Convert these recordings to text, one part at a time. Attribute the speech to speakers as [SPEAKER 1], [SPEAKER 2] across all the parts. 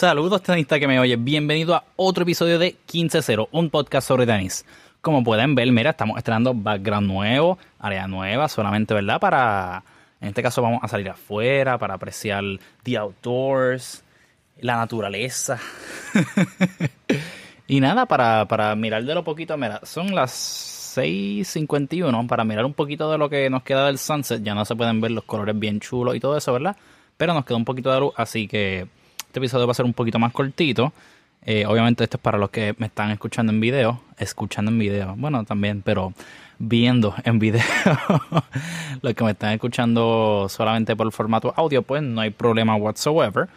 [SPEAKER 1] Saludos tenista que me oye, bienvenido a otro episodio de 15-0, un podcast sobre tenis. Como pueden ver, mira, estamos estrenando background nuevo, área nueva, solamente, ¿verdad? Para, en este caso vamos a salir afuera para apreciar the outdoors, la naturaleza. y nada, para, para mirar de lo poquito, mira, son las 6.51 para mirar un poquito de lo que nos queda del sunset. Ya no se pueden ver los colores bien chulos y todo eso, ¿verdad? Pero nos queda un poquito de luz, así que este episodio va a ser un poquito más cortito. Eh, obviamente esto es para los que me están escuchando en video, escuchando en video, bueno también, pero viendo en video. los que me están escuchando solamente por el formato audio, pues no hay problema whatsoever.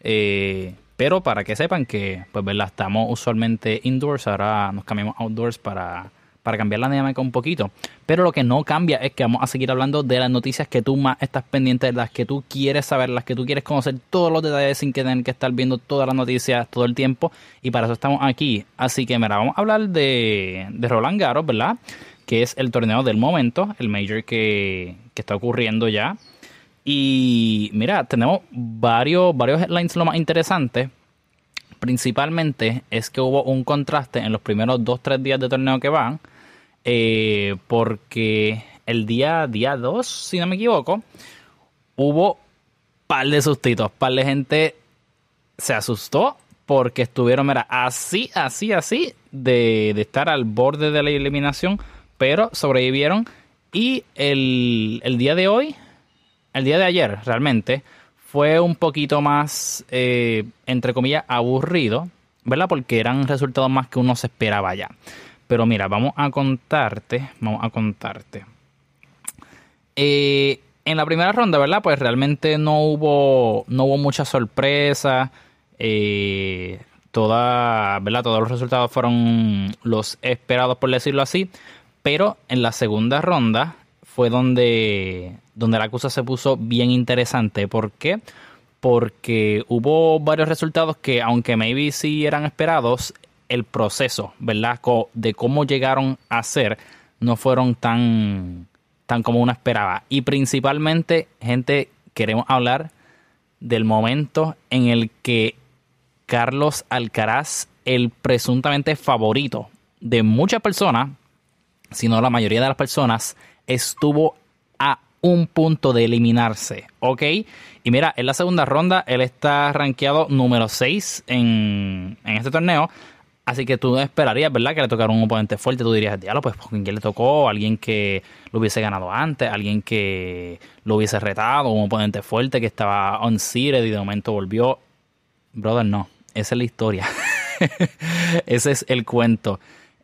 [SPEAKER 1] Eh, pero para que sepan que, pues, ¿verdad? Estamos usualmente indoors, ahora nos cambiamos outdoors para para cambiar la dinámica un poquito. Pero lo que no cambia es que vamos a seguir hablando de las noticias que tú más estás pendiente, de las que tú quieres saber, las que tú quieres conocer todos los detalles sin que tener que estar viendo todas las noticias todo el tiempo. Y para eso estamos aquí. Así que, mira, vamos a hablar de, de Roland Garros, ¿verdad? Que es el torneo del momento, el major que, que está ocurriendo ya. Y mira, tenemos varios, varios headlines lo más interesantes principalmente es que hubo un contraste en los primeros 2-3 días de torneo que van eh, porque el día, día 2, si no me equivoco, hubo par de sustitos, par de gente se asustó porque estuvieron, mira, así, así, así, de, estar al borde de la eliminación, pero sobrevivieron. Y el, el, día de hoy, el día de ayer, realmente, fue un poquito más, eh, entre comillas, aburrido, ¿verdad? Porque eran resultados más que uno se esperaba ya. Pero mira, vamos a contarte, vamos a contarte. Eh, en la primera ronda, ¿verdad? Pues realmente no hubo, no hubo mucha sorpresa. Eh, toda, ¿verdad? Todos los resultados fueron los esperados, por decirlo así. Pero en la segunda ronda fue donde, donde la cosa se puso bien interesante. ¿Por qué? Porque hubo varios resultados que, aunque maybe sí eran esperados, el proceso, ¿verdad? De cómo llegaron a ser, no fueron tan, tan como uno esperaba. Y principalmente, gente, queremos hablar del momento en el que Carlos Alcaraz, el presuntamente favorito de muchas personas, si no la mayoría de las personas, estuvo a un punto de eliminarse, ¿ok? Y mira, en la segunda ronda él está rankeado número 6 en, en este torneo, Así que tú esperarías, ¿verdad? Que le tocara un oponente fuerte. Tú dirías, diablo, pues ¿quién le tocó? Alguien que lo hubiese ganado antes, alguien que lo hubiese retado, un oponente fuerte que estaba on seated y de momento volvió. Brother, no. Esa es la historia. Ese es el cuento.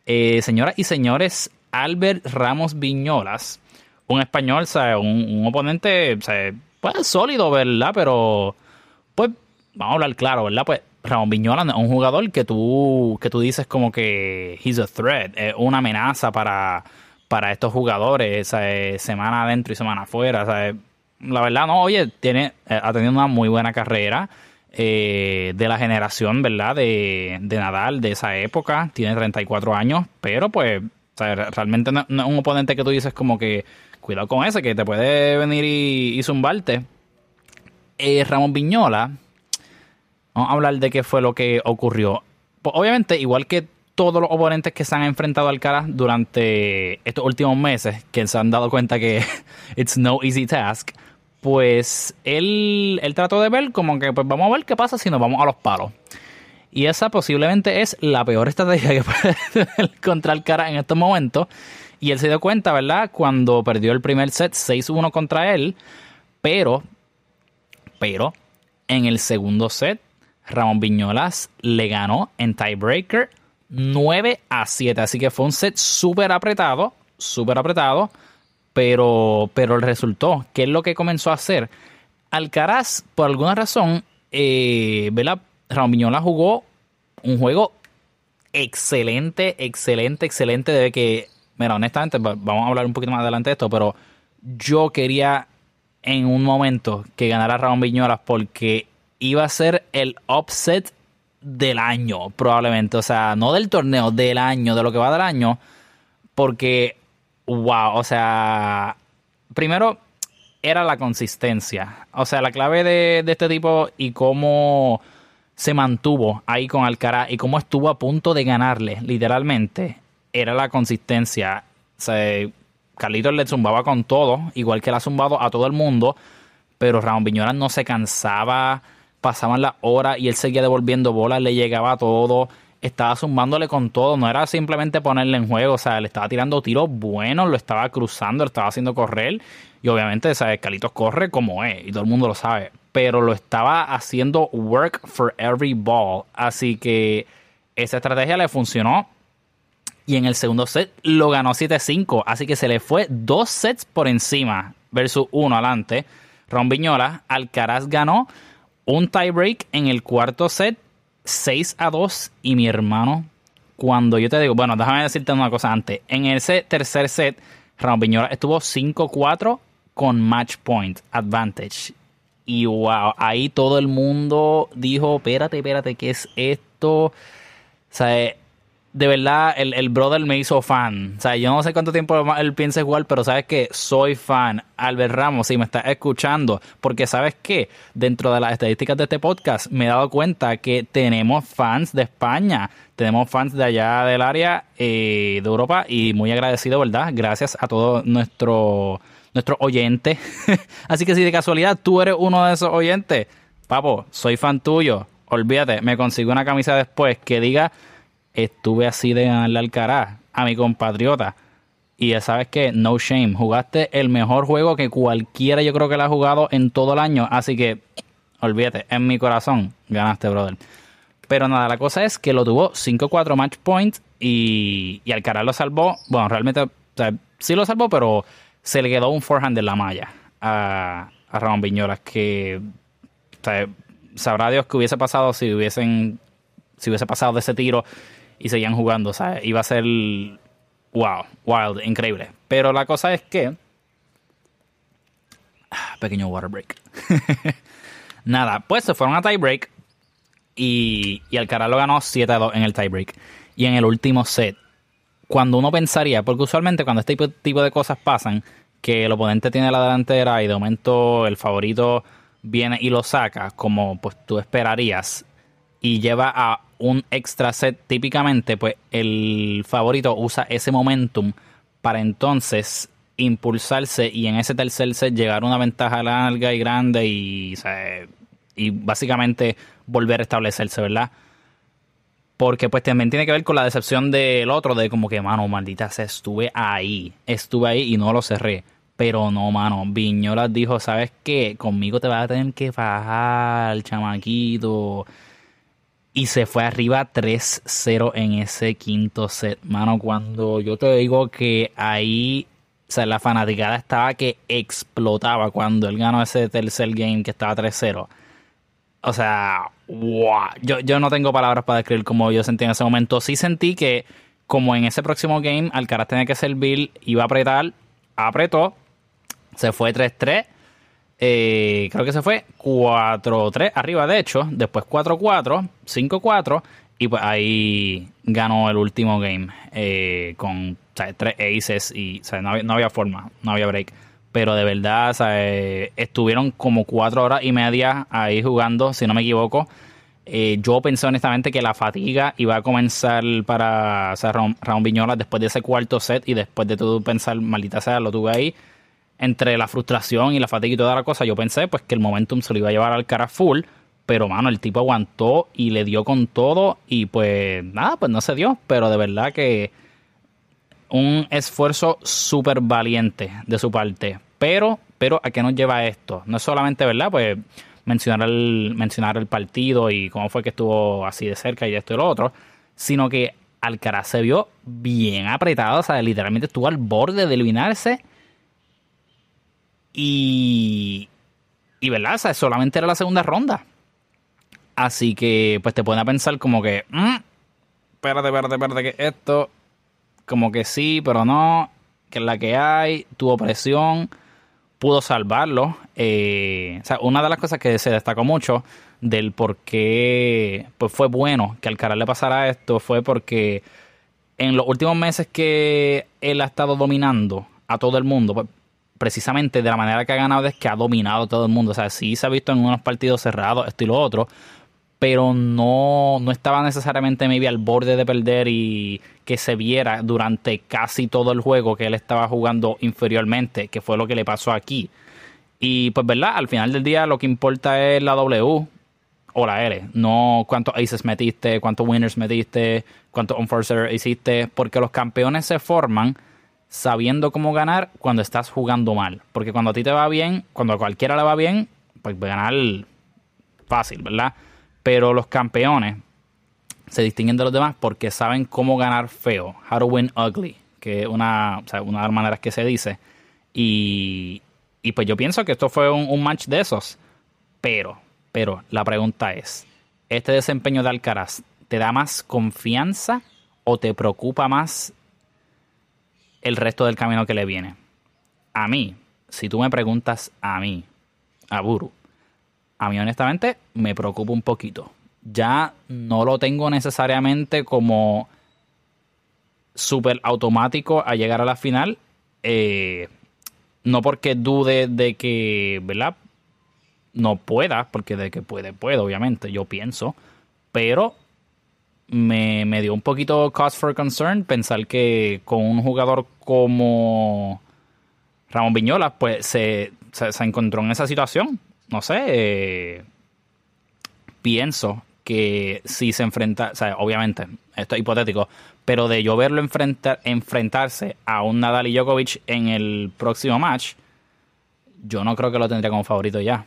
[SPEAKER 1] Eh, señoras y señores, Albert Ramos Viñolas, un español, ¿sabes? Un, oponente, ¿sabes? Pues sólido, ¿verdad? Pero, pues, vamos a hablar claro, ¿verdad? Pues Ramón Viñola es un jugador que tú, que tú dices como que he's a threat, es una amenaza para, para estos jugadores, semana adentro y semana afuera. La verdad, no, oye, tiene, eh, ha tenido una muy buena carrera eh, de la generación, ¿verdad? De, de, Nadal, de esa época, tiene 34 años, pero pues realmente no, es un oponente que tú dices como que cuidado con ese, que te puede venir y, zumbarte. Eh, Ramón Viñola Vamos a hablar de qué fue lo que ocurrió. Pues, obviamente, igual que todos los oponentes que se han enfrentado al cara durante estos últimos meses, que se han dado cuenta que it's no easy task, pues él, él trató de ver como que, pues vamos a ver qué pasa si nos vamos a los palos. Y esa posiblemente es la peor estrategia que puede tener contra el cara en estos momentos. Y él se dio cuenta, ¿verdad? Cuando perdió el primer set 6-1 contra él. Pero, pero, en el segundo set Ramón Viñolas le ganó en tiebreaker 9 a 7. Así que fue un set súper apretado, súper apretado, pero, pero resultó. ¿Qué es lo que comenzó a hacer? Alcaraz, por alguna razón, eh, Ramón Viñolas jugó un juego excelente, excelente, excelente. De que, mira, honestamente, vamos a hablar un poquito más adelante de esto, pero yo quería en un momento que ganara Ramón Viñolas porque iba a ser el upset del año, probablemente. O sea, no del torneo, del año, de lo que va del año. Porque, wow, o sea, primero era la consistencia. O sea, la clave de, este tipo y cómo se mantuvo ahí con Alcaraz y cómo estuvo a punto de ganarle, literalmente, era la consistencia. O sea, Carlitos le zumbaba con todo, igual que le ha zumbado a todo el mundo, pero Ramón Viñola no se cansaba, pasaban las horas y él seguía devolviendo bolas, le llegaba todo, estaba zumbándole con todo, no era simplemente ponerle en juego, o sea, le estaba tirando tiros buenos, lo estaba cruzando, lo estaba haciendo correr, y obviamente, ¿sabes? Carlitos corre como es, y todo el mundo lo sabe, pero lo estaba haciendo work for every ball. Así que esa estrategia le funcionó. Y en el segundo set lo ganó 7-5. Así que se le fue dos sets por encima versus uno adelante. Ron Viñola, Alcaraz ganó un tiebreak en el cuarto set, 6 a 2. Y mi hermano, cuando yo te digo, bueno, déjame decirte una cosa antes. En ese tercer set, Ron Viñola estuvo 5-4 con match point advantage. Y wow, ahí todo el mundo dijo, espérate, espérate, ¿qué es esto? O sea, de verdad, el, el, brother me hizo fan. O sea, yo no sé cuánto tiempo él piensa igual, pero sabes que soy fan. Albert Ramos, si me estás escuchando, porque sabes que dentro de las estadísticas de este podcast me he dado cuenta que tenemos fans de España, tenemos fans de allá del área eh, de Europa y muy agradecido, ¿verdad? Gracias a todo nuestro nuestro oyente. Así que si de casualidad tú eres uno de esos oyentes, papo, soy fan tuyo. Olvídate, me consigo una camisa después que diga estuve así de ganarle Alcaraz a mi compatriota. Y ya sabes que, no shame, jugaste el mejor juego que cualquiera yo creo que la ha jugado en todo el año. Así que, olvídate, en mi corazón ganaste, brother. Pero nada, la cosa es que lo tuvo 5-4 match points y, y Alcaraz lo salvó. Bueno, realmente, sí lo salvó, pero se le quedó un forehand de la malla a, a Ramón Viñolas que sabrá Dios que hubiese pasado si hubiesen si hubiese pasado de ese tiro y seguían jugando, o sea, iba a ser wow, wild, increíble. Pero la cosa es que ah, pequeño water break. Nada, pues se fueron a tiebreak y, y Alcaraz lo ganó 7 a 2 en el tiebreak. Y en el último set, cuando uno pensaría, porque usualmente cuando este tipo de cosas pasan, que el oponente tiene la delantera y de momento el favorito viene y lo saca, como pues tú esperarías, y lleva a un extra set, típicamente, pues el favorito usa ese momentum para entonces impulsarse y en ese tercer set llegar a una ventaja larga y grande y, y básicamente volver a establecerse, ¿verdad? Porque pues también tiene que ver con la decepción del otro, de como que, mano, maldita sea, estuve ahí, estuve ahí y no lo cerré. Pero no, mano, Viñolas dijo, ¿sabes qué? Conmigo te vas a tener que fajar, chamaquito. Y se fue arriba 3-0 en ese quinto set. Mano, cuando yo te digo que ahí, o sea, la fanaticada estaba que explotaba cuando él ganó ese tercer game que estaba 3-0 o sea, wow. Yo, yo no tengo palabras para describir cómo yo sentí en ese momento. Sí sentí que, como en ese próximo game, Alcaraz tenía que servir, iba a apretar, apretó, se fue 3-3. Eh, creo que se fue 4-3 arriba, de hecho. Después 4-4, 5-4. Y pues ahí ganó el último game eh, con tres aces y no, había, no había forma, no había break pero de verdad estuvieron como cuatro horas y media ahí jugando, si no me equivoco. Eh, yo pensé honestamente que la fatiga iba a comenzar para o Viñola después de ese cuarto set y después de todo pensar, maldita sea, lo tuve ahí. Entre la frustración y la fatiga y toda la cosa, yo pensé pues que el momentum se lo iba a llevar al cara full, pero mano, el tipo aguantó y le dio con todo y pues nada, pues no se dio, pero de verdad que un esfuerzo súper valiente de su parte. Pero, pero, ¿a qué nos lleva esto? No es solamente, ¿verdad? Pues mencionar el, mencionar el partido y cómo fue que estuvo así de cerca y esto y lo otro, sino que Alcaraz se vio bien apretado, o sea, literalmente estuvo al borde de eliminarse. Y, y ¿verdad? O sea, solamente era la segunda ronda. Así que, pues te a pensar como que, mm, espérate, espérate, espérate, que esto como que sí, pero no, que es la que hay, tuvo presión, pudo salvarlo. Eh, o sea, una de las cosas que se destacó mucho del por qué pues fue bueno que Alcaraz le pasara esto fue porque en los últimos meses que él ha estado dominando a todo el mundo, pues, precisamente de la manera que ha ganado es que ha dominado a todo el mundo. O sea, sí se ha visto en unos partidos cerrados, esto y lo otro, pero no, no estaba necesariamente maybe al borde de perder y que se viera durante casi todo el juego que él estaba jugando inferiormente, que fue lo que le pasó aquí. Y pues, ¿verdad? Al final del día lo que importa es la W o la R, no cuántos aces metiste, cuántos winners metiste, cuántos unforcer hiciste, porque los campeones se forman sabiendo cómo ganar cuando estás jugando mal. Porque cuando a ti te va bien, cuando a cualquiera le va bien, pues ganar fácil, ¿verdad? Pero los campeones se distinguen de los demás porque saben cómo ganar feo, how to win ugly, que es una, una de las maneras que se dice. Y, y pues yo pienso que esto fue un, match de esos. Pero, pero la pregunta es, ¿este desempeño de Alcaraz te da más confianza o te preocupa más el resto del camino que le viene? A mí, si tú me preguntas a mí, a Buru, a mí honestamente me preocupa un poquito. Ya no lo tengo necesariamente como súper automático a llegar a la final. Eh, no porque dude de que, ¿verdad? No pueda, porque de que puede, puede, obviamente, yo pienso. Pero me, me dio un poquito cause for concern pensar que con un jugador como Ramón Viñola, pues se, se encontró en esa situación no sé, eh, pienso que si se enfrenta, obviamente, esto es hipotético, pero de yo verlo enfrentar, enfrentarse a un Nadal y Djokovic en el próximo match, yo no creo que lo tendría como favorito ya.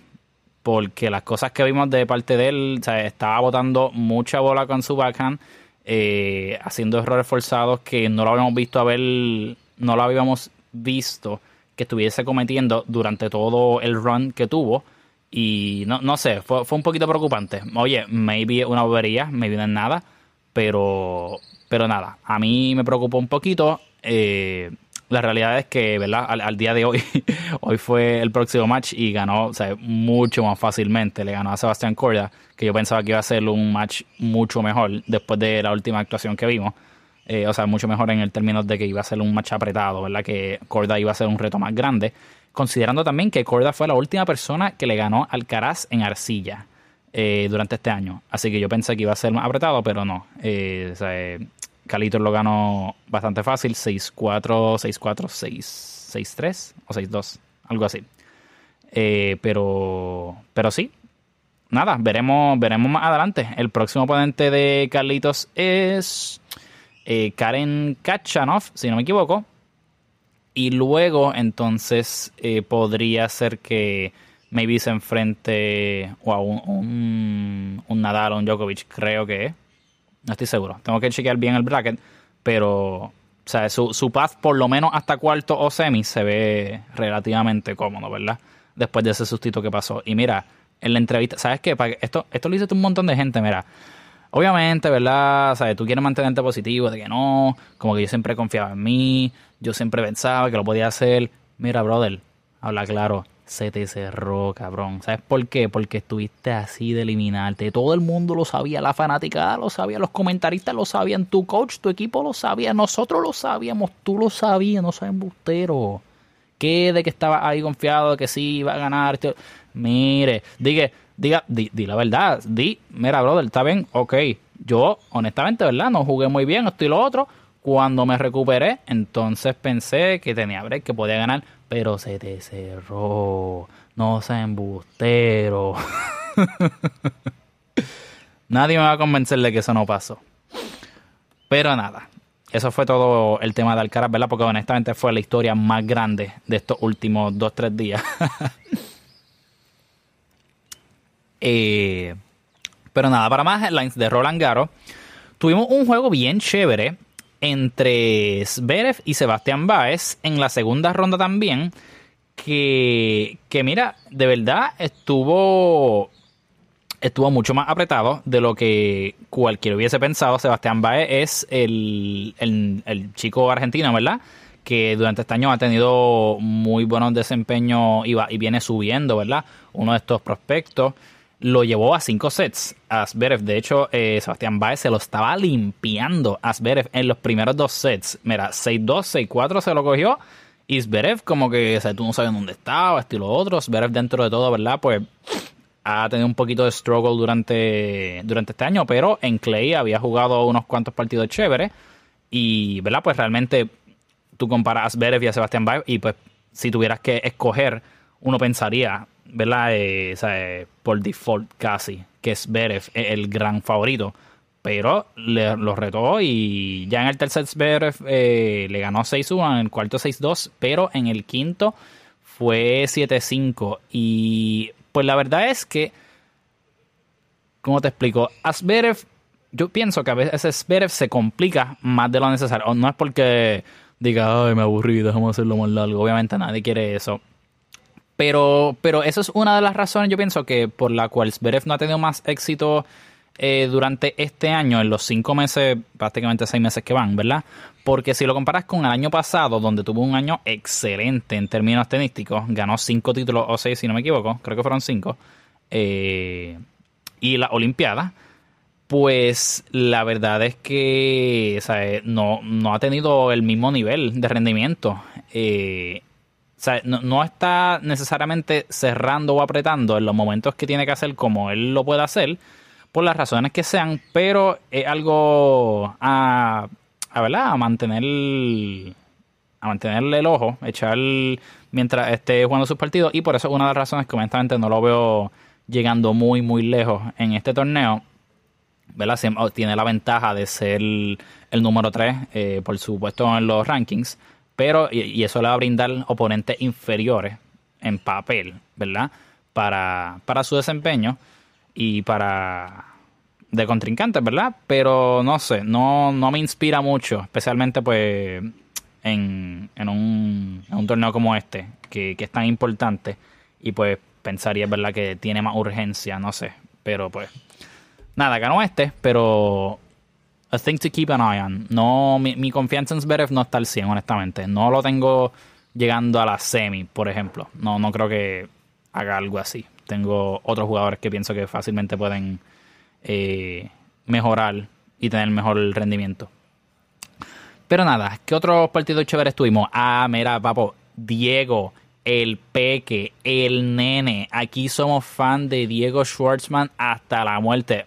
[SPEAKER 1] Porque las cosas que vimos de parte de él, o sea, estaba botando mucha bola con su backhand, eh, haciendo errores forzados que no lo habíamos visto a ver, no lo habíamos visto que estuviese cometiendo durante todo el run que tuvo. Y no, no sé, fue, fue un poquito preocupante. Oye, maybe una bobería, maybe no es nada, pero, pero nada, a mí me preocupó un poquito. Eh, la realidad es que, ¿verdad? Al, día de hoy, hoy fue el próximo match y ganó, o sea, mucho más fácilmente. Le ganó a Sebastián Corda, que yo pensaba que iba a ser un match mucho mejor después de la última actuación que vimos. Eh, o sea, mucho mejor en el término de que iba a ser un match apretado, ¿verdad? Que Corda iba a ser un reto más grande considerando también que Corda fue la última persona que le ganó al Caraz en arcilla eh, durante este año. Así que yo pensé que iba a ser más apretado, pero no. Eh, o sea, eh, lo ganó bastante fácil, 6-4, 6-4, 6-3 o 6-2, algo así. Eh, pero, pero sí, nada, veremos, veremos más adelante. El próximo oponente de Carlitos es Karen Kachanov, si no me equivoco. Y luego, entonces, eh, podría ser que maybe se enfrente o a un, un, Nadal o un Djokovic, creo que No estoy seguro. Tengo que chequear bien el bracket, pero o sea, su, su path por lo menos hasta cuarto o semi se ve relativamente cómodo, ¿verdad? Después de ese sustito que pasó. Y mira, en la entrevista, ¿sabes qué? Esto, esto lo hizo un montón de gente, mira. Obviamente, ¿verdad? ¿Sabes? Tú quieres mantenerte positivo, de que no, como que yo siempre confiaba en mí, yo siempre pensaba que lo podía hacer. Mira, brother, habla claro, se te cerró, cabrón. ¿Sabes por qué? Porque estuviste así de eliminarte. Todo el mundo lo sabía, la fanaticada lo sabía, los comentaristas lo sabían, tu coach, tu equipo lo sabía, nosotros lo sabíamos, tú lo sabías, no sabes embustero. ¿Qué de que estaba ahí confiado de que sí iba a ganar? Mire, dije diga, di, la verdad, di, mira, brother, está bien, ok. Yo, honestamente, ¿verdad? No jugué muy bien, esto y lo otro. Cuando me recuperé, entonces pensé que tenía break, que podía ganar, pero se te cerró. No se embustero. Nadie me va a convencer de que eso no pasó. Pero nada, eso fue todo el tema de Alcaraz, ¿verdad? Porque honestamente fue la historia más grande de estos últimos dos, tres días. Eh, pero nada, para más headlines de Roland Garo, tuvimos un juego bien chévere entre Zverev y Sebastián Baez en la segunda ronda también. Que, que mira, de verdad estuvo estuvo mucho más apretado de lo que cualquiera hubiese pensado. Sebastián Baez es el, el, chico argentino, ¿verdad? Que durante este año ha tenido muy buenos desempeños y, y viene subiendo, ¿verdad? Uno de estos prospectos lo llevó a cinco sets a Zverev. De hecho, eh, Sebastián Baez se lo estaba limpiando a Zverev en los primeros dos sets. Mira, 6-2, 6-4 se lo cogió. Y Zverev como que, o sea, tú no sabes dónde estaba, estilo otro. Zverev dentro de todo, ¿verdad? Pues ha tenido un poquito de struggle durante, durante este año, pero en Clay había jugado unos cuantos partidos chéveres y, ¿verdad? Pues realmente tú comparas a Zverev y a Sebastián Baez y pues si tuvieras que escoger, uno pensaría, ¿verdad? Eh, eh, por default casi, que es el gran favorito. Pero le, lo retó y ya en el tercer Zverev eh, le ganó 6-1, en el cuarto 6-2, pero en el quinto fue 7-5. Y pues la verdad es que, ¿cómo te explico? A yo pienso que a veces Zverev se complica más de lo necesario. No es porque diga, ay, me aburrí, déjame hacerlo más largo. Obviamente nadie quiere eso. Pero, pero eso es una de las razones, yo pienso, que por la cual Zverev no ha tenido más éxito eh, durante este año, en los cinco meses, prácticamente seis meses que van, ¿verdad? Porque si lo comparas con el año pasado, donde tuvo un año excelente en términos tenísticos, ganó cinco títulos o seis, si no me equivoco, creo que fueron cinco, eh, y la Olimpiada, pues la verdad es que no, no, ha tenido el mismo nivel de rendimiento. Eh, o sea, no, está necesariamente cerrando o apretando en los momentos que tiene que hacer como él lo puede hacer, por las razones que sean, pero es algo a, a, ¿verdad? a mantener a mantenerle el ojo, echar mientras esté jugando sus partidos, y por eso es una de las razones que honestamente no lo veo llegando muy, muy lejos en este torneo. ¿verdad? Tiene la ventaja de ser el, número 3, eh, por supuesto, en los rankings pero y, eso le va a brindar oponentes inferiores en papel, ¿verdad? Para, para su desempeño y para de contrincantes, ¿verdad? Pero no sé, no, no me inspira mucho, especialmente pues en, en, un, un torneo como este, que, que es tan importante y pues pensaría, ¿verdad? Que tiene más urgencia, no sé, pero pues nada, ganó este, pero a thing to keep an eye on. No, mi, confianza en Zverev no está al 100, honestamente. No lo tengo llegando a la semi, por ejemplo. No, no creo que haga algo así. Tengo otros jugadores que pienso que fácilmente pueden eh, mejorar y tener mejor rendimiento. Pero nada, ¿qué otros partidos chéveres tuvimos? Ah, mira, papo, Diego, el Peque, el Nene. Aquí somos fan de Diego Schwartzman hasta la muerte.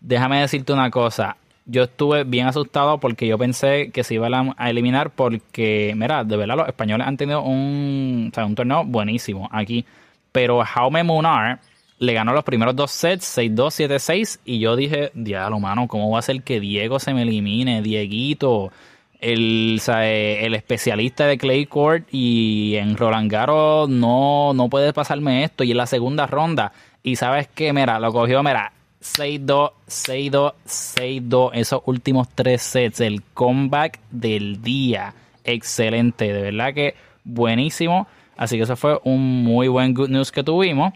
[SPEAKER 1] Déjame decirte una cosa yo estuve bien asustado porque yo pensé que se iba a eliminar porque, mira, de verdad los españoles han tenido un, o sea, un torneo buenísimo aquí. Pero Jaume Munar le ganó los primeros dos sets, 6-2, 7-6, y yo dije, diablo, mano, ¿cómo va a ser que Diego se me elimine? Dieguito, el, el especialista de Clay Court y en Roland Garros no, no puede pasarme esto. Y en la segunda ronda, y sabes qué, mira, lo cogió, mira, 6-2, 6-2, 6-2. Esos últimos tres sets, el comeback del día. Excelente, de verdad que buenísimo. Así que eso fue un muy buen good news que tuvimos.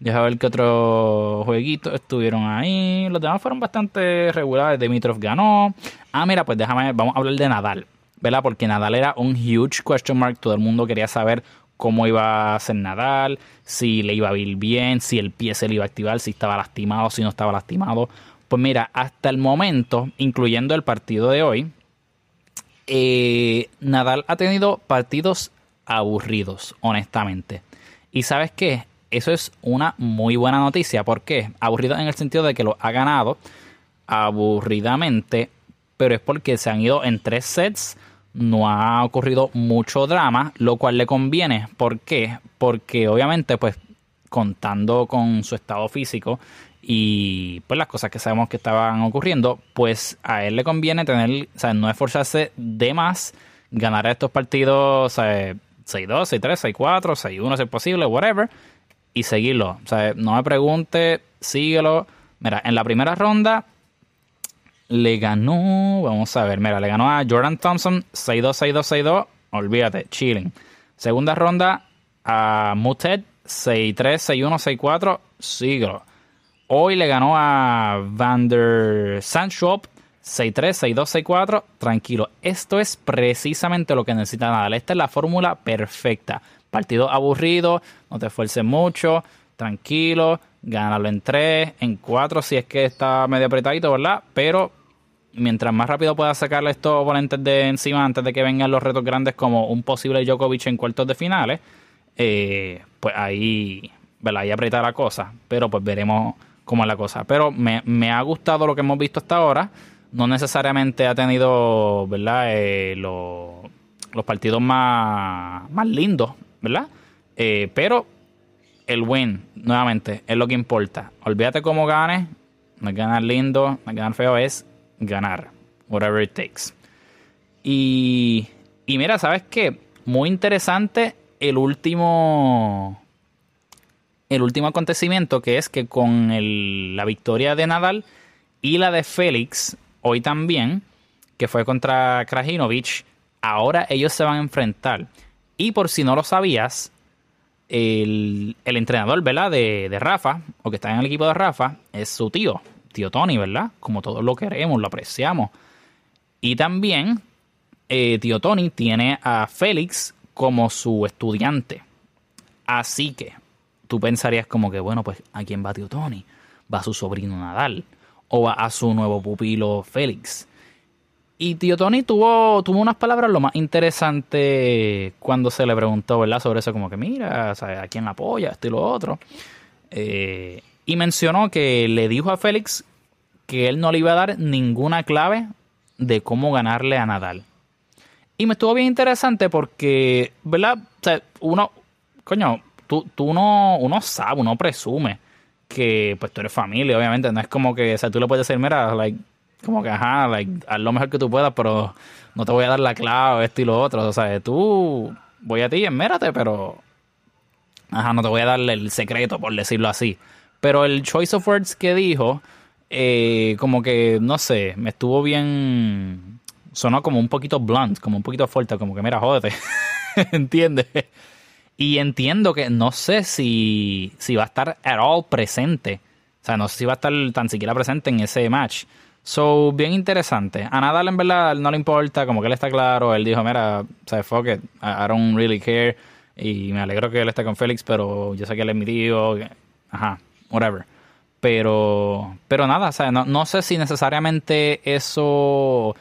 [SPEAKER 1] Deja ver qué otros jueguitos estuvieron ahí. Los demás fueron bastante regulares. Dimitrov ganó. Ah, mira, pues déjame, vamos a hablar de Nadal. ¿Verdad? Porque Nadal era un huge question mark. Todo el mundo quería saber cómo iba a ser Nadal, si le iba a ir bien, si el pie se le iba a activar, si estaba lastimado, si no estaba lastimado. Pues mira, hasta el momento, incluyendo el partido de hoy, eh, Nadal ha tenido partidos aburridos, honestamente. Y sabes qué, eso es una muy buena noticia. ¿Por qué? Aburrido en el sentido de que lo ha ganado aburridamente, pero es porque se han ido en tres sets no ha ocurrido mucho drama, lo cual le conviene. ¿Por qué? Porque obviamente, pues, contando con su estado físico y pues las cosas que sabemos que estaban ocurriendo, pues a él le conviene tener, o sea, no esforzarse de más, ganar estos partidos, o sea, 6-2, 6-3, 6-4, 6-1 si es posible, whatever, y seguirlo. O sea, no me pregunte, síguelo. Mira, en la primera ronda le ganó, vamos a ver, mira, le ganó a Jordan Thompson 6-2, 6-2, 6-2, olvídate, chilling. Segunda ronda a Muted 6-3, 6-1, 6-4, siglo. Hoy le ganó a Vander Sandschop 6-3, 6-2, 6-4, tranquilo. Esto es precisamente lo que necesita Nadal. Esta es la fórmula perfecta. Partido aburrido, no te esfuerces mucho, tranquilo, gánalo en 3, en 4 si es que está medio apretadito, ¿verdad? Pero mientras más rápido puedas sacarle estos oponentes de encima antes de que vengan los retos grandes como un posible Djokovic en cuartos de finales, eh, pues ahí, ¿verdad? Ahí aprieta la cosa, pero pues veremos cómo es la cosa. Pero me, me ha gustado lo que hemos visto hasta ahora. No necesariamente ha tenido, ¿verdad? Eh, los partidos más, más lindos, ¿verdad? Eh, pero el win, nuevamente, es lo que importa. Olvídate cómo ganes, no es ganar lindo, no es ganar feo, es ganar. Whatever it takes. Y, y mira, ¿sabes qué? Muy interesante el último. El último acontecimiento que es que con la victoria de Nadal y la de Félix, hoy también, que fue contra Krajinovic, ahora ellos se van a enfrentar. Y por si no lo sabías, el, entrenador, ¿verdad? De, Rafa, o que está en el equipo de Rafa, es su tío, tío Tony, ¿verdad? Como todos lo queremos, lo apreciamos. Y también, eh, tío Tony tiene a Félix como su estudiante. Así que tú pensarías como que, bueno, pues ¿a quién va tío Tony? Va a su sobrino Nadal o va a su nuevo pupilo Félix. Y tío Tony tuvo, tuvo unas palabras lo más interesante cuando se le preguntó, ¿verdad? Sobre eso, como que mira, ¿a quién apoya? Esto y lo otro. Eh, y mencionó que le dijo a Félix que él no le iba a dar ninguna clave de cómo ganarle a Nadal. Y me estuvo bien interesante porque, ¿verdad? O sea, uno, coño, tú, tú no, uno sabe, uno presume que pues tú eres familia, obviamente. No es como que, o sea, tú le puedes decir, mira, like, como que, ajá, like, haz lo mejor que tú puedas, pero no te voy a dar la clave, esto y lo otro. O sea, tú, voy a ti, enmérate, pero, ajá, no te voy a dar el secreto, por decirlo así. Pero el choice of words que dijo, eh, como que, no sé, me estuvo bien, sonó como un poquito blunt, como un poquito fuerte, como que, mira, jódete, ¿entiendes? Y entiendo que no sé si, si va a estar at all presente. O sea, no sé si va a estar tan siquiera presente en ese match. So, bien interesante. A Nadal en verdad no le importa, como que él está claro. Él dijo, mira, sea, fuck it, I don't really care. Y me alegro que él esté con Félix, pero yo sé que él es mi tío. Ajá, whatever. Pero, pero nada, sea, no, no sé si necesariamente eso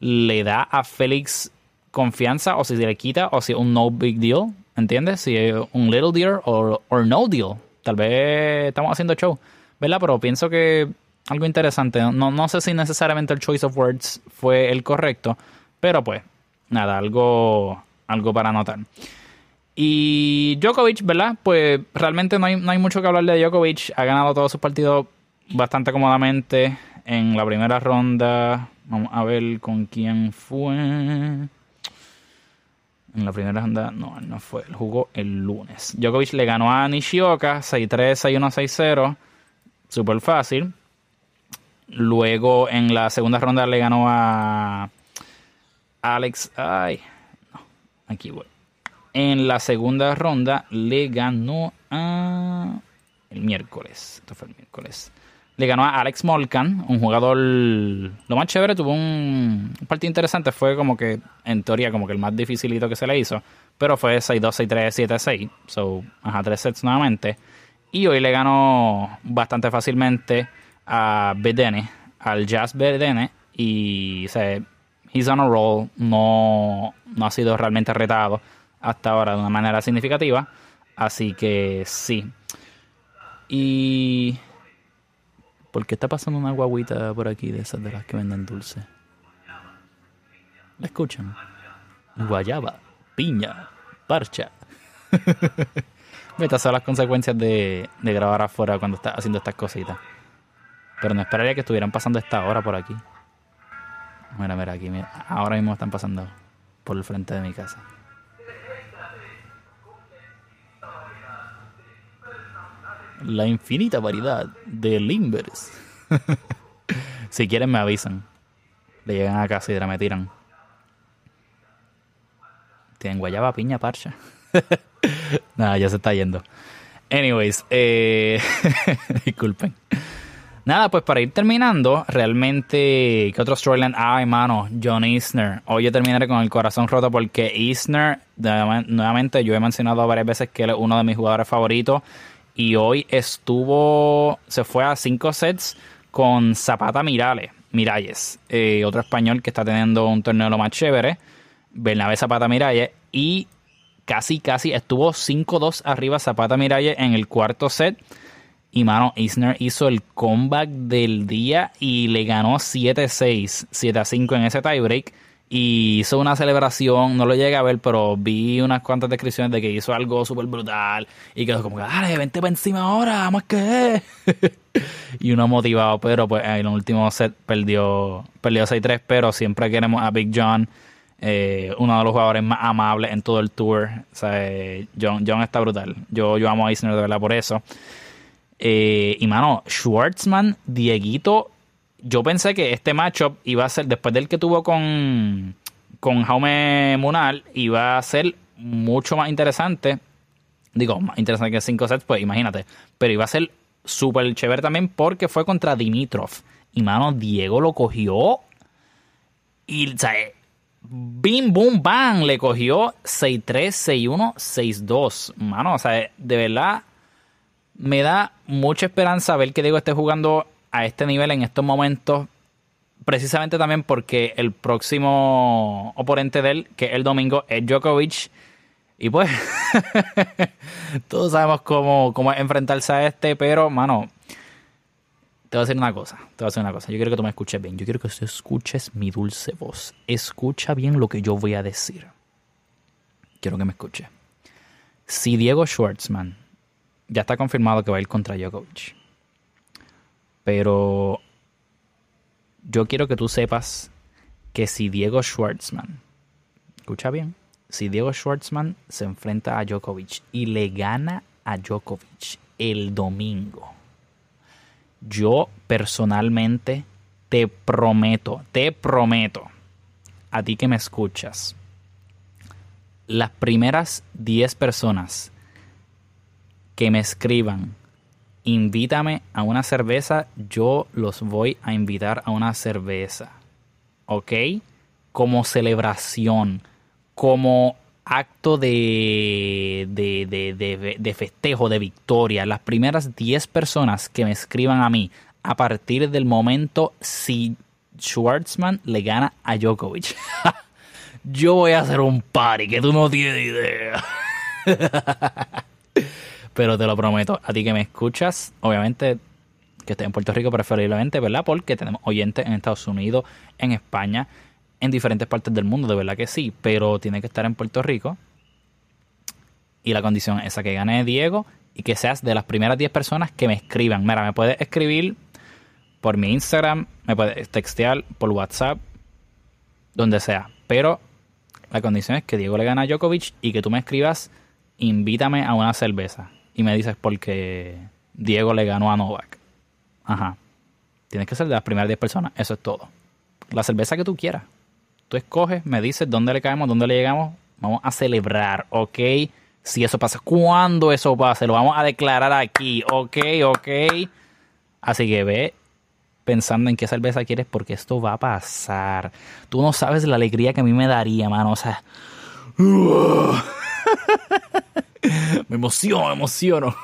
[SPEAKER 1] le da a Félix confianza o si le quita o si es un no big deal, ¿entiendes? Si es un little deal o no deal. Tal vez estamos haciendo show, ¿verdad? Pero pienso que algo interesante. No, no sé si necesariamente el choice of words fue el correcto, pero pues nada, algo, algo para notar. Y Djokovic, ¿verdad? Pues realmente no hay, no hay mucho que hablar de Djokovic. Ha ganado todos sus partidos bastante cómodamente en la primera ronda. Vamos a ver con quién fue. En la primera ronda, no, no fue. Él jugó el lunes. Djokovic le ganó a Nishioka 6-3, 6-1, 6-0. Súper fácil. Luego en la segunda ronda le ganó a Alex. Ay, no, aquí voy. En la segunda ronda le ganó a. El miércoles. Esto fue el miércoles. Le ganó a Alex Molkan, un jugador. Lo más chévere, tuvo un, partido interesante. Fue como que, en teoría, como que el más dificilito que se le hizo. Pero fue 6-2, 6-3, 7-6. So, ajá, tres sets nuevamente. Y hoy le ganó bastante fácilmente a Bedene, al Jazz Bedene, y se he's on a roll, no, no ha sido realmente retado hasta ahora de una manera significativa, así que sí. Y... ¿Por qué está pasando una guaguita por aquí de esas de las que venden dulce? ¿La escuchan? Guayaba, piña, parcha. Estas son las consecuencias de, de grabar afuera cuando estás haciendo estas cositas. Pero no esperaría que estuvieran pasando esta hora por aquí. Mira, mira, aquí, mira. Ahora mismo están pasando por el frente de mi casa. La infinita variedad de limbers. si quieren me avisan. Le llegan a casa y me tiran. Tienen guayaba, piña, parcha. Nada, ya se está yendo. Anyways, eh, disculpen. Nada, pues para ir terminando, realmente, ¿qué otro storyline hay, mano? John Isner. Hoy yo terminaré con el corazón roto porque Isner, nuevamente, yo he mencionado varias veces que él es uno de mis jugadores favoritos. Y hoy estuvo, se fue a cinco sets con Zapata Mirales, Miralles, eh, otro español que está teniendo un torneo lo más chévere, Bernabé Zapata Miralles. Y casi, casi estuvo 5-2 arriba Zapata Miralle en el cuarto set. Y mano, Isner hizo el comeback del día y le ganó 7-6, 7-5 en ese tiebreak. Y hizo una celebración, no lo llegué a ver, pero vi unas cuantas descripciones de que hizo algo súper brutal. Y quedó como, dale, vente para encima ahora, vamos que Y uno motivado, pero pues en el último set perdió, perdió 6-3, pero siempre queremos a Big John eh, uno de los jugadores más amables en todo el tour. O sea, eh, John, John está brutal. Yo, yo amo a Eisner de verdad por eso. Eh, y mano, Schwartzman, Dieguito. Yo pensé que este matchup iba a ser, después del que tuvo con, con Jaume Munal, iba a ser mucho más interesante. Digo, más interesante que 5 sets, pues imagínate. Pero iba a ser súper chévere también porque fue contra Dimitrov. Y mano, Diego lo cogió. Y, o sea, bim, boom, bang, le cogió 6-3, 6-1, 6-2. Mano, o sea, de verdad me da mucha esperanza ver que Diego esté jugando a este nivel en estos momentos. Precisamente también porque el próximo oponente de él, que es el domingo, es Djokovic. Y pues, todos sabemos cómo, cómo enfrentarse a este, pero, mano, te voy a decir una cosa, te voy a decir una cosa. Yo quiero que tú me escuches bien. Yo quiero que tú escuches mi dulce voz. Escucha bien lo que yo voy a decir. Quiero que me escuche. Si Diego Schwartzman ya está confirmado que va a ir contra Djokovic, pero yo quiero que tú sepas que si Diego Schwartzman, escucha bien, si Diego Schwartzman se enfrenta a Djokovic y le gana a Djokovic el domingo, yo personalmente te prometo, te prometo, a ti que me escuchas, las primeras 10 personas que me escriban, invítame a una cerveza, yo los voy a invitar a una cerveza. ¿Ok? Como celebración, como acto de, de, festejo, de victoria. Las primeras 10 personas que me escriban a mí a partir del momento si Schwartzman le gana a Djokovic. Yo voy a hacer un party que tú no tienes idea. Pero te lo prometo, a ti que me escuchas, obviamente que estés en Puerto Rico preferiblemente, ¿verdad? Porque tenemos oyentes en Estados Unidos, en España, en diferentes partes del mundo, de verdad que sí, pero tiene que estar en Puerto Rico. Y la condición es esa que gane Diego y que seas de las primeras 10 personas que me escriban. Mira, me puedes escribir por mi Instagram, me puedes textear por WhatsApp, donde sea. Pero la condición es que Diego le gane a Djokovic y que tú me escribas, invítame a una cerveza. Y me dices porque Diego le ganó a Novak. Ajá. Tienes que ser de las primeras 10 personas. Eso es todo. La cerveza que tú quieras. Tú escoges, me dices dónde le caemos, dónde le llegamos. Vamos a celebrar, ¿ok? Si eso pasa, ¿cuándo eso pasa? Lo vamos a declarar aquí, ¿ok? ¿Ok? Así que ve pensando en qué cerveza quieres porque esto va a pasar. Tú no sabes la alegría que a mí me daría, mano. O sea... me emociono, me emociono.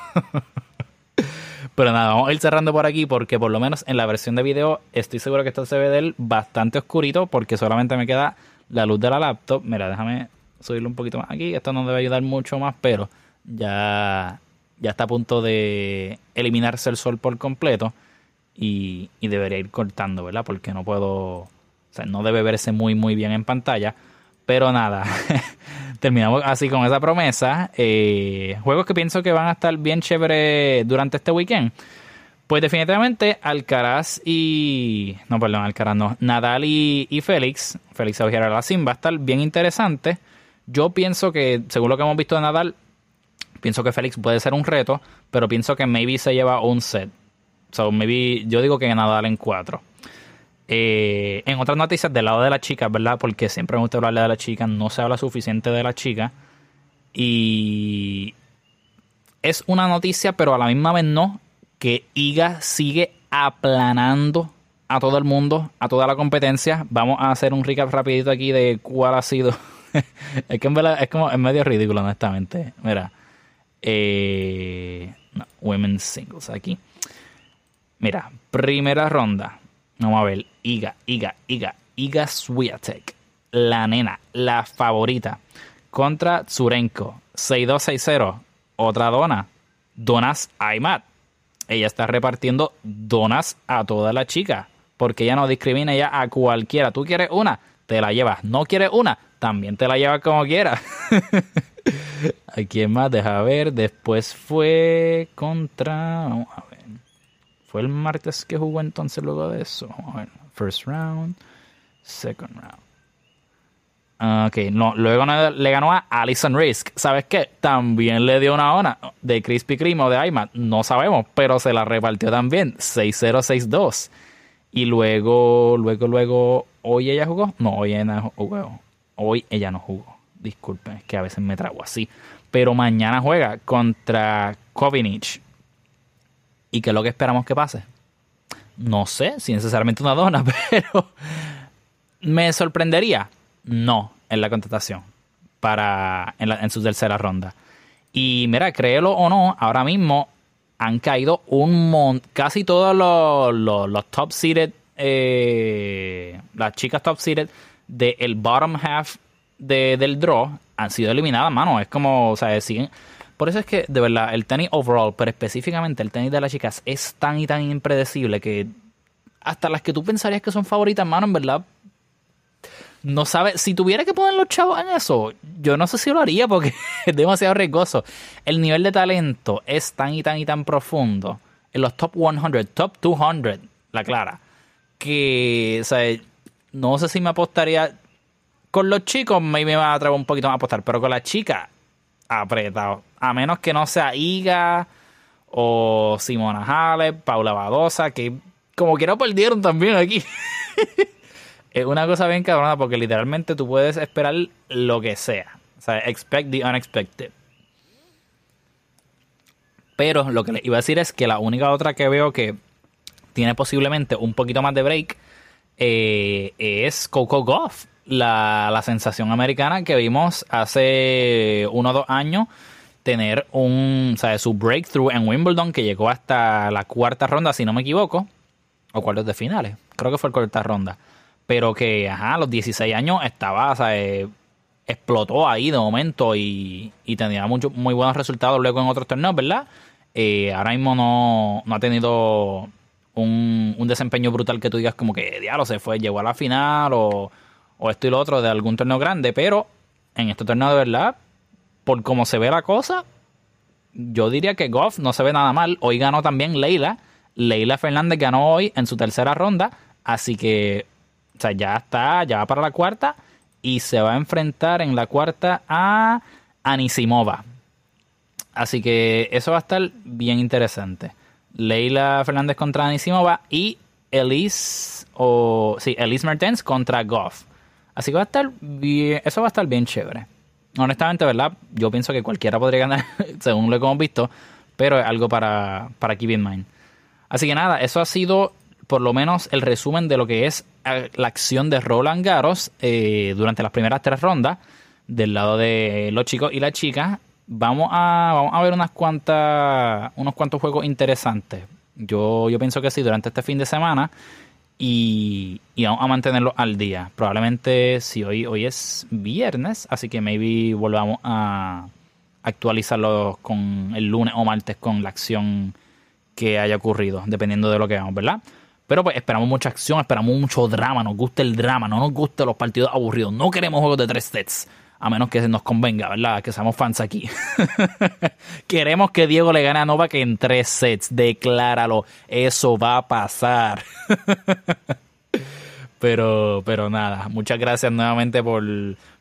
[SPEAKER 1] Pero nada, vamos a ir cerrando por aquí porque por lo menos en la versión de video estoy seguro que esto se ve del bastante oscurito porque solamente me queda la luz de la laptop. Mira, déjame subirlo un poquito más aquí. Esto no debe ayudar mucho más, pero ya, ya está a punto de eliminarse el sol por completo y, y debería ir cortando, ¿verdad? Porque no puedo, o sea, no debe verse muy, muy bien en pantalla. Pero nada, terminamos así con esa promesa. Eh, juegos que pienso que van a estar bien chévere durante este weekend. Pues definitivamente Alcaraz y... No, perdón, Alcaraz no. Nadal y, Félix. Félix a la Sim va a estar bien interesante. Yo pienso que, según lo que hemos visto de Nadal, pienso que Félix puede ser un reto, pero pienso que maybe se lleva un set. So, maybe, yo digo que Nadal en cuatro. Eh, en otras noticias del lado de las chicas, ¿verdad? Porque siempre me gusta hablar de las chicas, no se habla suficiente de las chicas. Y es una noticia, pero a la misma vez no, que IGA sigue aplanando a todo el mundo, a toda la competencia. Vamos a hacer un recap rapidito aquí de cuál ha sido. es que en verdad es como es medio ridículo, honestamente. Mira. Eh, women's singles aquí. Mira, primera ronda. Vamos a ver. Iga, Iga, Iga, Iga Swiatek. La nena, la favorita. contra Zurenko. 6260. Otra dona. Donas Aymat. Ella está repartiendo donas a todas las chicas. Porque ella no discrimina ya a cualquiera. Tú quieres una, te la llevas. No quieres una, también te la llevas como quieras. ¿A quién más? Deja ver. Después fue contra. Vamos a ver. Fue el martes que jugó entonces luego de eso. A ver. First round. Second round. Ok, no, luego le ganó a Alison Risk. ¿Sabes qué? También le dio una ona de Krispy Kreme o de Aymat. No sabemos, pero se la repartió también. 6-0-6-2. Y luego, luego, luego, ¿hoy ella jugó? No, hoy ella no jugó. Hoy ella no jugó. Disculpen, es que a veces me trago así. Pero mañana juega contra Kovinich. ¿Y qué es lo que esperamos que pase? No sé si necesariamente una dona, pero me sorprendería. No, en la contestación para en, su tercera ronda. Y mira, créelo o no, ahora mismo han caído un montón, casi todos los, los, top seeded, eh, las chicas top seeded del bottom half del draw han sido eliminadas, mano. Es como, o sea, siguen. Por eso es que, de verdad, el tenis overall, pero específicamente el tenis de las chicas, es tan y tan impredecible que hasta las que tú pensarías que son favoritas, mano, en verdad, no sabe. Si tuviera que poner los chavos en eso, yo no sé si lo haría porque es demasiado riesgoso. El nivel de talento es tan y tan y tan profundo en los top 100, top 200, la clara, que, no sé si me apostaría. Con los chicos me va a atrever un poquito más a apostar, pero con la chica, apretado. A menos que no sea Iga o Simona Halep, Paula Badosa, que como quiera perdieron también aquí. es una cosa bien cabrona porque literalmente tú puedes esperar lo que sea. O sea, expect the unexpected. Pero lo que les iba a decir es que la única otra que veo que tiene posiblemente un poquito más de break eh, es Coco Goff, la, la, sensación americana que vimos hace uno o dos años tener un, sea, su breakthrough en Wimbledon que llegó hasta la cuarta ronda, si no me equivoco, o cuartos de finales, creo que fue el cuarta ronda pero que ajá, a los 16 años estaba, sea, eh, explotó ahí de momento y, tenía mucho, muy buenos resultados luego en otros torneos, ¿verdad? Eh, ahora mismo no, ha tenido un, desempeño brutal que tú digas como que, diablo, se fue, llegó a la final o, o esto y lo otro de algún torneo grande, pero en este torneo de verdad, por cómo se ve la cosa, yo diría que Goff no se ve nada mal. Hoy ganó también Leila. Leila Fernández ganó hoy en su tercera ronda. Así que o sea, ya está, ya va para la cuarta y se va a enfrentar en la cuarta a Anisimova. Así que eso va a estar bien interesante. Leila Fernández contra Anisimova y Elise o sí, Elise Mertens contra Goff. Así que va a estar bien, eso va a estar bien chévere. Honestamente, ¿verdad? Yo pienso que cualquiera podría ganar, según lo que hemos visto, pero es algo para, para keep in mind. Así que nada, eso ha sido por lo menos el resumen de lo que es eh, la acción de Roland Garros eh, durante las primeras tres rondas del lado de los chicos y las chicas. Vamos a, vamos a ver unas cuantas, unos cuantos juegos interesantes. Yo, yo pienso que sí, durante este fin de semana. Y, y vamos a mantenerlo al día. Probablemente si hoy, hoy es viernes, así que maybe volvamos a actualizarlo con el lunes o martes con la acción que haya ocurrido, dependiendo de lo que hagamos, ¿verdad? Pero pues esperamos mucha acción, esperamos mucho drama, nos gusta el drama, no nos gustan los partidos aburridos, no queremos juegos de tres sets, a menos que nos convenga, ¿verdad? Que seamos fans aquí. queremos que Diego le gane a Novak en tres sets, decláralo, eso va a pasar. pero, pero nada, muchas gracias nuevamente por,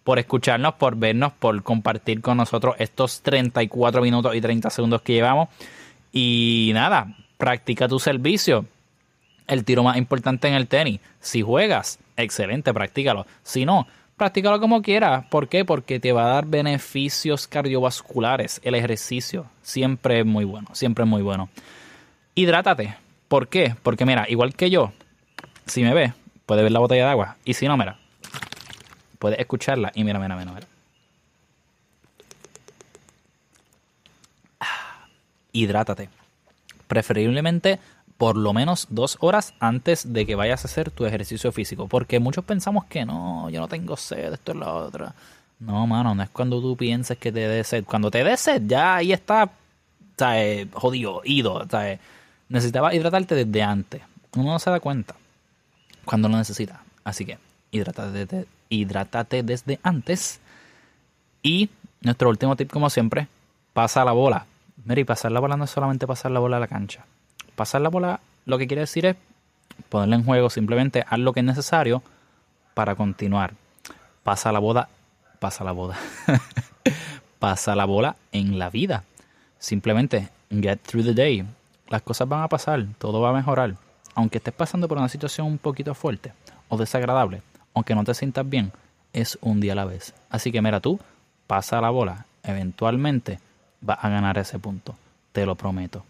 [SPEAKER 1] por escucharnos, por vernos, por compartir con nosotros estos 34 minutos y 30 segundos que llevamos. Y nada, practica tu servicio el tiro más importante en el tenis. Si juegas, excelente, practícalo. Si no, practícalo como quieras. ¿Por qué? Porque te va a dar beneficios cardiovasculares. El ejercicio siempre es muy bueno, siempre es muy bueno. Hidrátate. ¿Por qué? Porque mira, igual que yo, si me ves, puedes ver la botella de agua. Y si no, mira, puedes escucharla. Y mira, mira, mira, mira. Ah, hidrátate. Preferiblemente por lo menos dos horas antes de que vayas a hacer tu ejercicio físico. Porque muchos pensamos que no, yo no tengo sed, esto es lo otro. No, mano, no es cuando tú pienses que te dé sed. Cuando te dé sed, ya ahí está, ¿sabes? Jodido, ido, ¿sabes? Necesitabas hidratarte desde antes. Uno no se da cuenta cuando lo necesita. Así que, hidrátate, hidrátate desde antes. Y nuestro último tip, como siempre, pasa la bola. Mira, pasar la bola no es solamente pasar la bola a la cancha. Pasar la bola lo que quiere decir es ponerla en juego, simplemente haz lo que es necesario para continuar. Pasa la boda, pasa la boda. pasa la bola en la vida. Simplemente get through the day. Las cosas van a pasar, todo va a mejorar. Aunque estés pasando por una situación un poquito fuerte o desagradable, aunque no te sientas bien, es un día a la vez. Así que mira tú, pasa la bola. Eventualmente vas a ganar ese punto. Te lo prometo.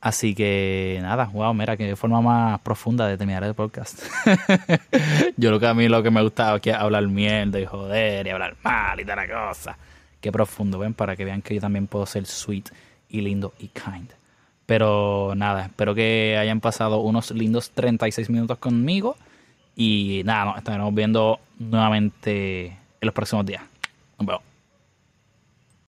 [SPEAKER 1] Así que nada, wow, mira qué forma más profunda de terminar el podcast. yo lo que a mí lo que me gusta es hablar mierda y joder y hablar mal y tal cosa. Qué profundo, ven, para que vean que yo también puedo ser sweet y lindo y kind. Pero nada, espero que hayan pasado unos lindos 36 minutos conmigo. Y nada, nos estaremos viendo nuevamente en los próximos días. Nos vemos.